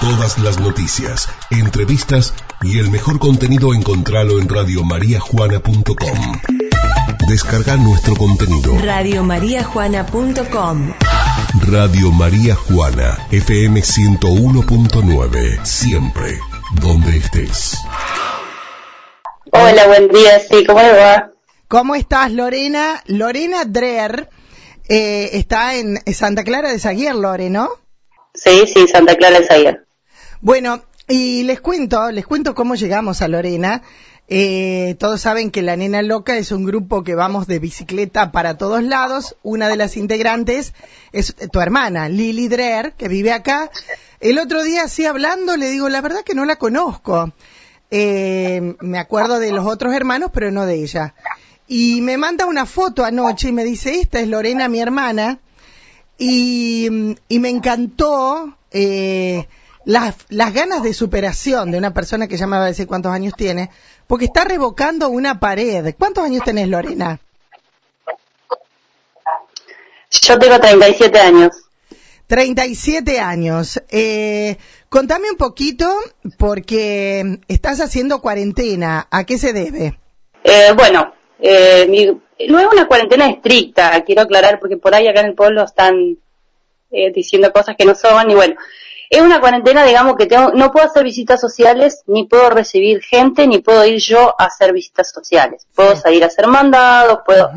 Todas las noticias, entrevistas y el mejor contenido encontralo en radiomariajuana.com. Descarga nuestro contenido. Radiomariajuana.com Radio María Juana, FM 101.9, siempre, donde estés. Hola, buen día, sí, ¿cómo va? ¿Cómo estás, Lorena? Lorena Dreher eh, está en Santa Clara de Zaguier, Lore, ¿no? Sí, sí, Santa Clara de Zaguier. Bueno, y les cuento, les cuento cómo llegamos a Lorena. Eh, todos saben que La Nena Loca es un grupo que vamos de bicicleta para todos lados. Una de las integrantes es tu hermana, Lili Dreher, que vive acá. El otro día, así hablando, le digo, la verdad que no la conozco. Eh, me acuerdo de los otros hermanos, pero no de ella. Y me manda una foto anoche y me dice, esta es Lorena, mi hermana. Y, y me encantó eh, las, las ganas de superación de una persona que ya me va a decir cuántos años tiene, porque está revocando una pared. ¿Cuántos años tenés, Lorena? Yo tengo 37 años. 37 años. Eh, contame un poquito, porque estás haciendo cuarentena. ¿A qué se debe? Eh, bueno, eh, mi, no es una cuarentena estricta, quiero aclarar, porque por ahí acá en el pueblo están eh, diciendo cosas que no son, y bueno, es una cuarentena, digamos, que tengo, no puedo hacer visitas sociales, ni puedo recibir gente, ni puedo ir yo a hacer visitas sociales. Puedo salir a hacer mandados, puedo...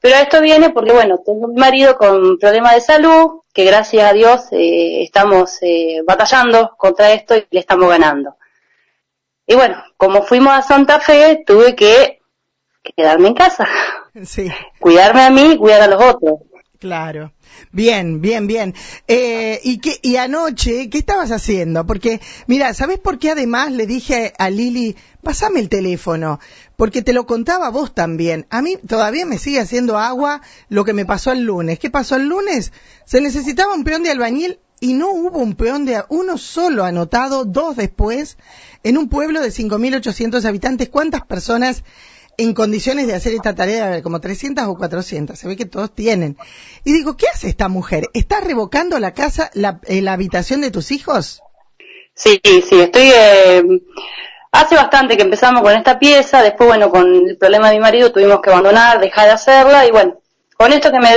Pero esto viene porque, bueno, tengo un marido con problemas de salud, que gracias a Dios eh, estamos eh, batallando contra esto y le estamos ganando. Y bueno, como fuimos a Santa Fe, tuve que quedarme en casa. Sí. Cuidarme a mí y cuidar a los otros. Claro. Bien, bien, bien. Eh, ¿y, qué, ¿Y anoche qué estabas haciendo? Porque, mira, ¿sabes por qué además le dije a Lili, pasame el teléfono? Porque te lo contaba vos también. A mí todavía me sigue haciendo agua lo que me pasó el lunes. ¿Qué pasó el lunes? Se necesitaba un peón de albañil y no hubo un peón de uno solo anotado, dos después, en un pueblo de 5.800 habitantes. ¿Cuántas personas en condiciones de hacer esta tarea, como 300 o 400, se ve que todos tienen. Y digo, ¿qué hace esta mujer? ¿Está revocando la casa, la, eh, la habitación de tus hijos? Sí, sí, estoy... Eh, hace bastante que empezamos con esta pieza, después, bueno, con el problema de mi marido tuvimos que abandonar, dejar de hacerla, y bueno, con esto que me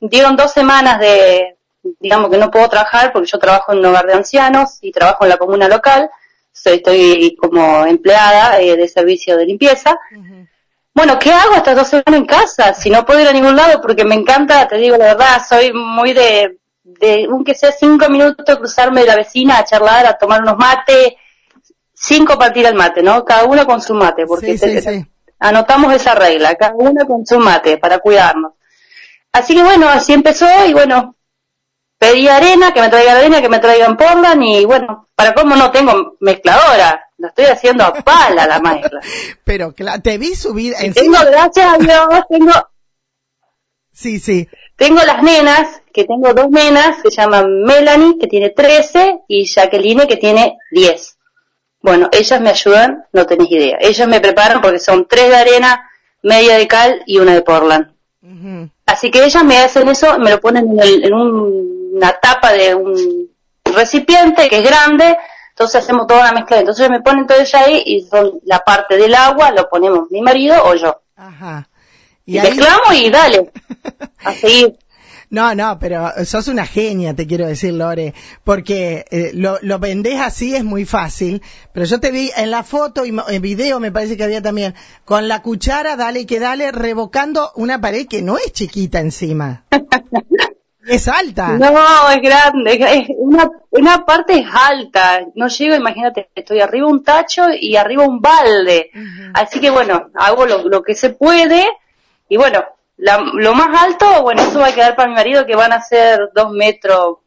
dieron dos semanas de, digamos que no puedo trabajar porque yo trabajo en un hogar de ancianos y trabajo en la comuna local, estoy como empleada eh, de servicio de limpieza. Bueno, ¿qué hago estas dos semanas en casa? Si no puedo ir a ningún lado porque me encanta, te digo la verdad, soy muy de, de aunque sea cinco minutos, cruzarme de la vecina a charlar, a tomar unos mates, cinco para tirar el mate, ¿no? Cada uno con su mate, porque Sí, sí, sí. anotamos esa regla, cada uno con su mate para cuidarnos. Así que bueno, así empezó y bueno, pedí arena, que me traigan arena, que me traigan Portland y bueno, para cómo no tengo mezcladora, la estoy haciendo a pala la mezcla. Pero te vi subir Tengo, encima. gracias a Dios, tengo, Sí, sí. tengo las nenas, que tengo dos nenas, que se llaman Melanie, que tiene 13, y Jacqueline, que tiene 10. Bueno, ellas me ayudan, no tenés idea. Ellas me preparan porque son tres de arena, media de cal y una de Portland. Así que ellas me hacen eso, me lo ponen en, el- en un- una tapa de un recipiente que es grande, entonces hacemos toda una mezcla. Entonces me ponen todo eso ahí y son la parte del agua lo ponemos mi marido o yo. Ajá. Y, Y ahí, mezclamos y dale, a seguir. no, no, pero sos una genia, te quiero decir, Lore, porque eh, lo, lo vendés así es muy fácil, pero yo te vi en la foto y en video me parece que había también, con la cuchara, dale que dale, revocando una pared que no es chiquita encima. es alta. No, es grande, es- una, una parte es alta, no llego, imagínate, estoy arriba un tacho y arriba un balde. Así que bueno, hago lo, lo que se puede y bueno, la- lo más alto, bueno, eso va a quedar para mi marido que van a ser dos metros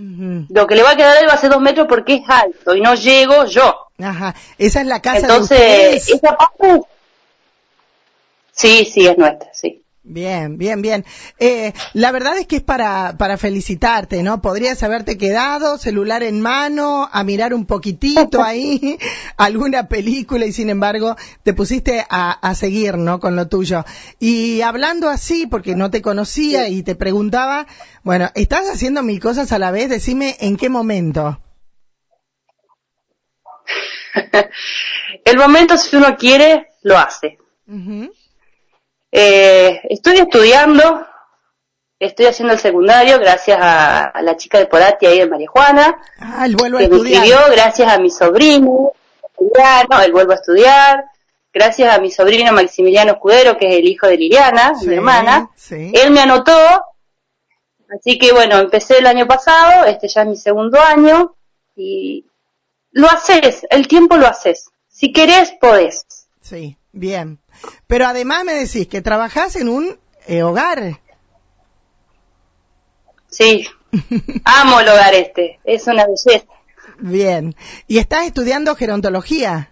lo que le va a quedar a él va a ser dos metros porque es alto y no llego yo. Ajá. Esa es la casa de Entonces, ustedes. esa parte, sí, sí, es nuestra, sí. Bien, bien, bien. Eh, la verdad es que es para, para felicitarte, ¿no? Podrías haberte quedado, celular en mano, a mirar un poquitito ahí, alguna película y sin embargo te pusiste a, a seguir, ¿no? Con lo tuyo. Y hablando así, porque no te conocía y te preguntaba, bueno, estás haciendo mil cosas a la vez, decime en qué momento. el momento, si uno quiere, lo hace. Eh, estoy estudiando, estoy haciendo el secundario gracias a, la chica de Porati ahí de María Juana. Ah, vuelve que a estudiar. me escribió gracias a mi sobrino, no, él vuelve a estudiar, gracias a mi sobrino Maximiliano Escudero, que es el hijo de Liliana, Sí, mi hermana. sí. Él me anotó, así que bueno, empecé el año pasado, este ya es mi segundo año, y lo haces, el tiempo lo haces. Si querés, podés. Sí, bien. Pero además me decís que trabajás en un eh, hogar. Sí, amo el hogar este, es una belleza. Bien. Y estás estudiando gerontología.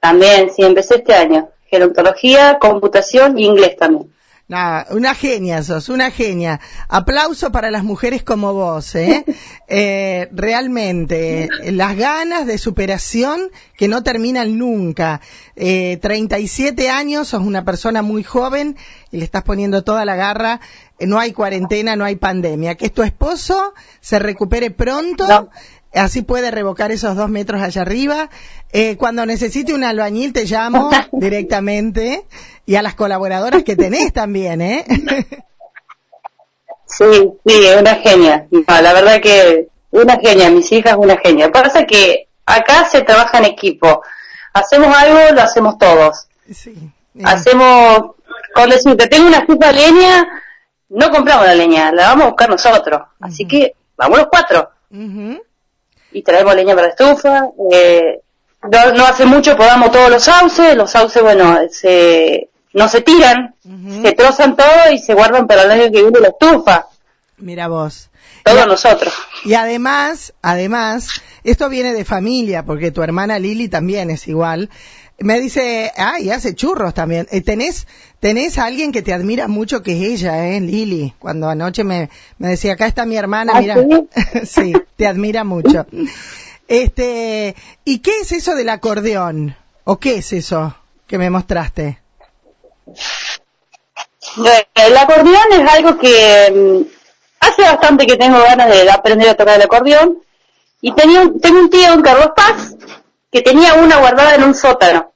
También, sí, empecé este año. Gerontología, computación y inglés también. Nada, una genia sos, una genia. Aplauso para las mujeres como vos, ¿eh? Eh, realmente, las ganas de superación que no terminan nunca. Eh, 37 años, sos una persona muy joven y le estás poniendo toda la garra. Eh, no hay cuarentena, no hay pandemia. Que tu esposo se recupere pronto. No. Así puede revocar esos dos metros allá arriba. Eh, cuando necesite un albañil te llamo directamente y a las colaboradoras que tenés también, ¿eh? Sí, sí, es una genia. No, la verdad que una genia, mis hijas una genia. Pasa que acá se trabaja en equipo. Hacemos algo, lo hacemos todos. sí. bien. Hacemos, con decirte, tengo una estufa de leña, no compramos la leña, la vamos a buscar nosotros. Así que vamos los cuatro y traemos leña para la estufa. Eh, no, no hace mucho podamos todos los sauces, los sauces, bueno, se, no se tiran, se trozan todo y se guardan para el año que viene la estufa. Mira vos. Todos nosotros. Y además, además, esto viene de familia, porque tu hermana Lili también es igual. Me dice, ay, hace churros también. Eh, tenés, tenés a alguien que te admira mucho que es ella, eh, Lili. Cuando anoche me, me decía, acá está mi hermana, ¿Ah, mira. sí, te admira mucho. Este, ¿y qué es eso del acordeón? ¿O qué es eso que me mostraste? El acordeón es algo que mm, hace bastante que tengo ganas de aprender a tocar el acordeón y tenía un- tengo un tío, un Carlos Paz, que tenía una guardada en un sótano.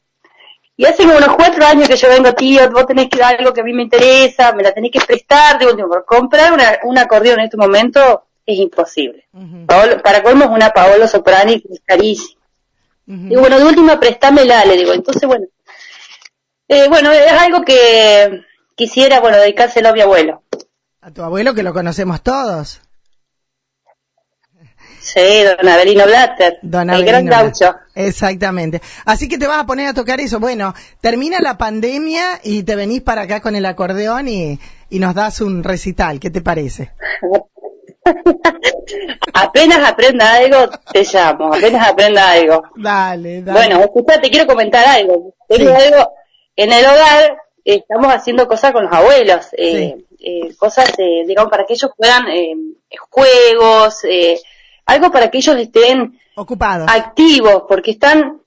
Y hace como unos cuatro años que yo vengo, tío, vos tenés que dar algo que a mí me interesa, me la tenés que prestar, digo, digo, comprar una- un acordeón en este momento es imposible. Paolo- para colmo es una Paolo Soprani que es carísima. Digo, bueno, de última, préstamela, le digo. Entonces, bueno, eh, bueno, es algo que quisiera, bueno, dedicárselo a mi abuelo. A tu abuelo que lo conocemos todos. Sí, don Avelino Blatter, Don el gran gaucho. Exactamente. Así que te vas a poner a tocar eso. Bueno, termina la pandemia y te venís para acá con el acordeón y, y nos das un recital. ¿Qué te parece? apenas aprenda algo, te llamo, apenas aprenda algo. Dale, dale. Bueno, escucha, te quiero comentar algo. Tengo Sí. algo, en el hogar estamos haciendo cosas con los abuelos, eh, eh, cosas, eh, digamos, para que ellos puedan, eh, juegos, algo para que ellos estén Ocupado. activos, porque están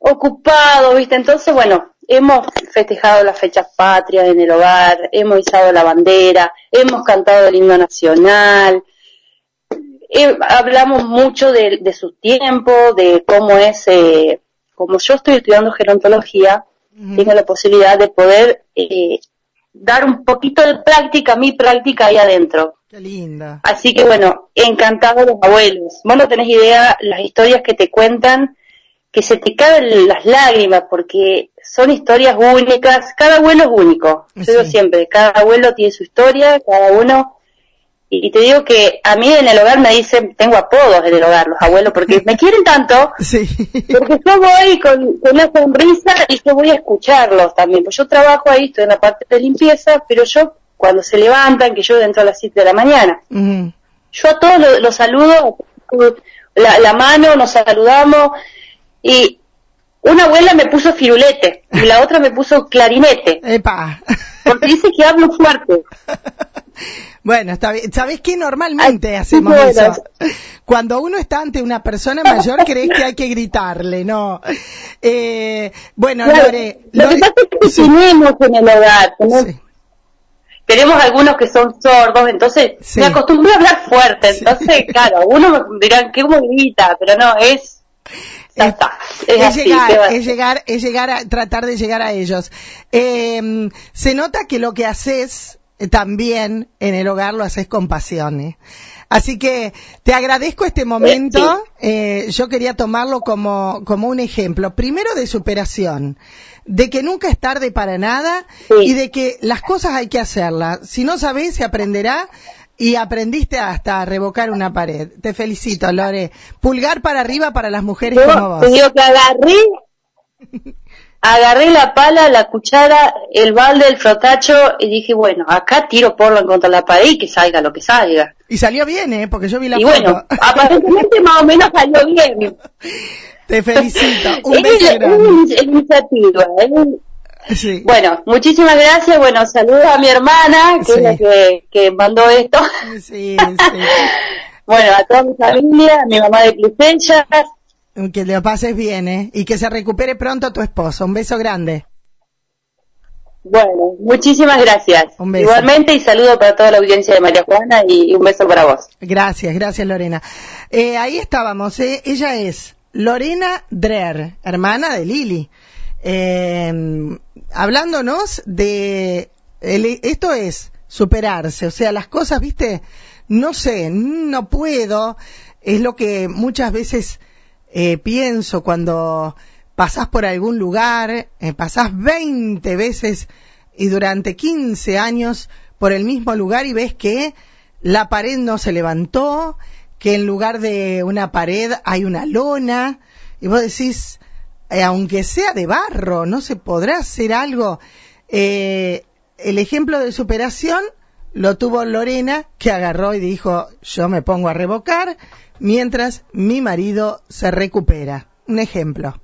ocupados, ¿viste? Entonces, bueno, hemos festejado las fechas patrias en el hogar, hemos izado la bandera, hemos cantado el himno nacional, hablamos mucho de, de sus tiempos, de cómo es, eh, como yo estoy estudiando gerontología, Tengo la posibilidad de poder eh, dar un poquito de práctica, mi práctica ahí adentro. Qué lindo. Así que bueno, encantado los abuelos. Vos no tenés idea las historias que te cuentan, que se te caen las lágrimas, porque son historias únicas, cada abuelo es único. Yo digo siempre, cada abuelo tiene su historia, cada uno, y, te digo que a mí en el hogar me dicen, tengo apodos en el hogar, los abuelos, porque me quieren tanto, Sí. porque yo voy con, con una sonrisa y yo voy a escucharlos también. Pues yo trabajo ahí, estoy en la parte de limpieza, pero yo cuando se levantan, que yo entro a las 7 de la mañana, yo a todos los, los saludo, la, la mano, nos saludamos y una abuela me puso firulete y la otra me puso clarinete, Epa. porque dice que hablo fuerte. Bueno, está bien. ¿Sabes qué? Normalmente Ay, hacemos eso. Cuando uno está ante una persona mayor, crees que hay que gritarle, ¿no? Eh, bueno, Claro, Lore, lo que pasa es que sí, tenemos en el hogar, tenemos- sí. tenemos algunos que son sordos, entonces me acostumbré a hablar fuerte, entonces claro, uno me dirán que grita, pero no, es es, llegar, es llegar, es llegar a tratar de llegar a ellos. Eh, se nota que lo que haces eh, también en el hogar lo haces con pasión. ¿eh? Así que te agradezco este momento. Eh, yo quería tomarlo como, como un ejemplo. Primero de superación, de que nunca es tarde para nada y de que las cosas hay que hacerlas. Si no sabes, se aprenderá y aprendiste hasta a revocar una pared. Te felicito, Lore. Pulgar para arriba para las mujeres como vos. Te que agarré, agarré la pala, la cuchara, el balde, el frotacho y dije, bueno, acá tiro porlo en contra de la pared y que salga lo que salga. Y salió bien, ¿eh? Porque yo vi la y bueno, aparentemente más o menos salió bien. Te felicito. Un beso es, iniciativa, bueno, muchísimas gracias. Bueno, saludos a mi hermana, que es la que, mandó esto. Sí, sí. bueno, a toda mi familia, a mi mamá de Plicencha. Que le pases bien, ¿eh? Y que se recupere pronto tu esposo. Un beso grande. Bueno, muchísimas gracias. Un beso. Igualmente y saludo para toda la audiencia de María Juana y un beso para vos. Gracias, gracias Lorena. Eh, ahí estábamos, ¿eh? Ella es Lorena Dreher, hermana de Lili eh, hablándonos de, esto es superarse, o sea, las cosas, viste, no sé, no puedo, es lo que muchas veces eh, pienso cuando pasás por algún lugar, eh, pasás 20 veces y durante 15 años por el mismo lugar y ves que la pared no se levantó, que en lugar de una pared hay una lona, y vos decís, eh, aunque sea de barro, no se podrá hacer algo. Eh, el ejemplo de superación lo tuvo Lorena, que agarró y dijo, yo me pongo a revocar mientras mi marido se recupera. Un ejemplo.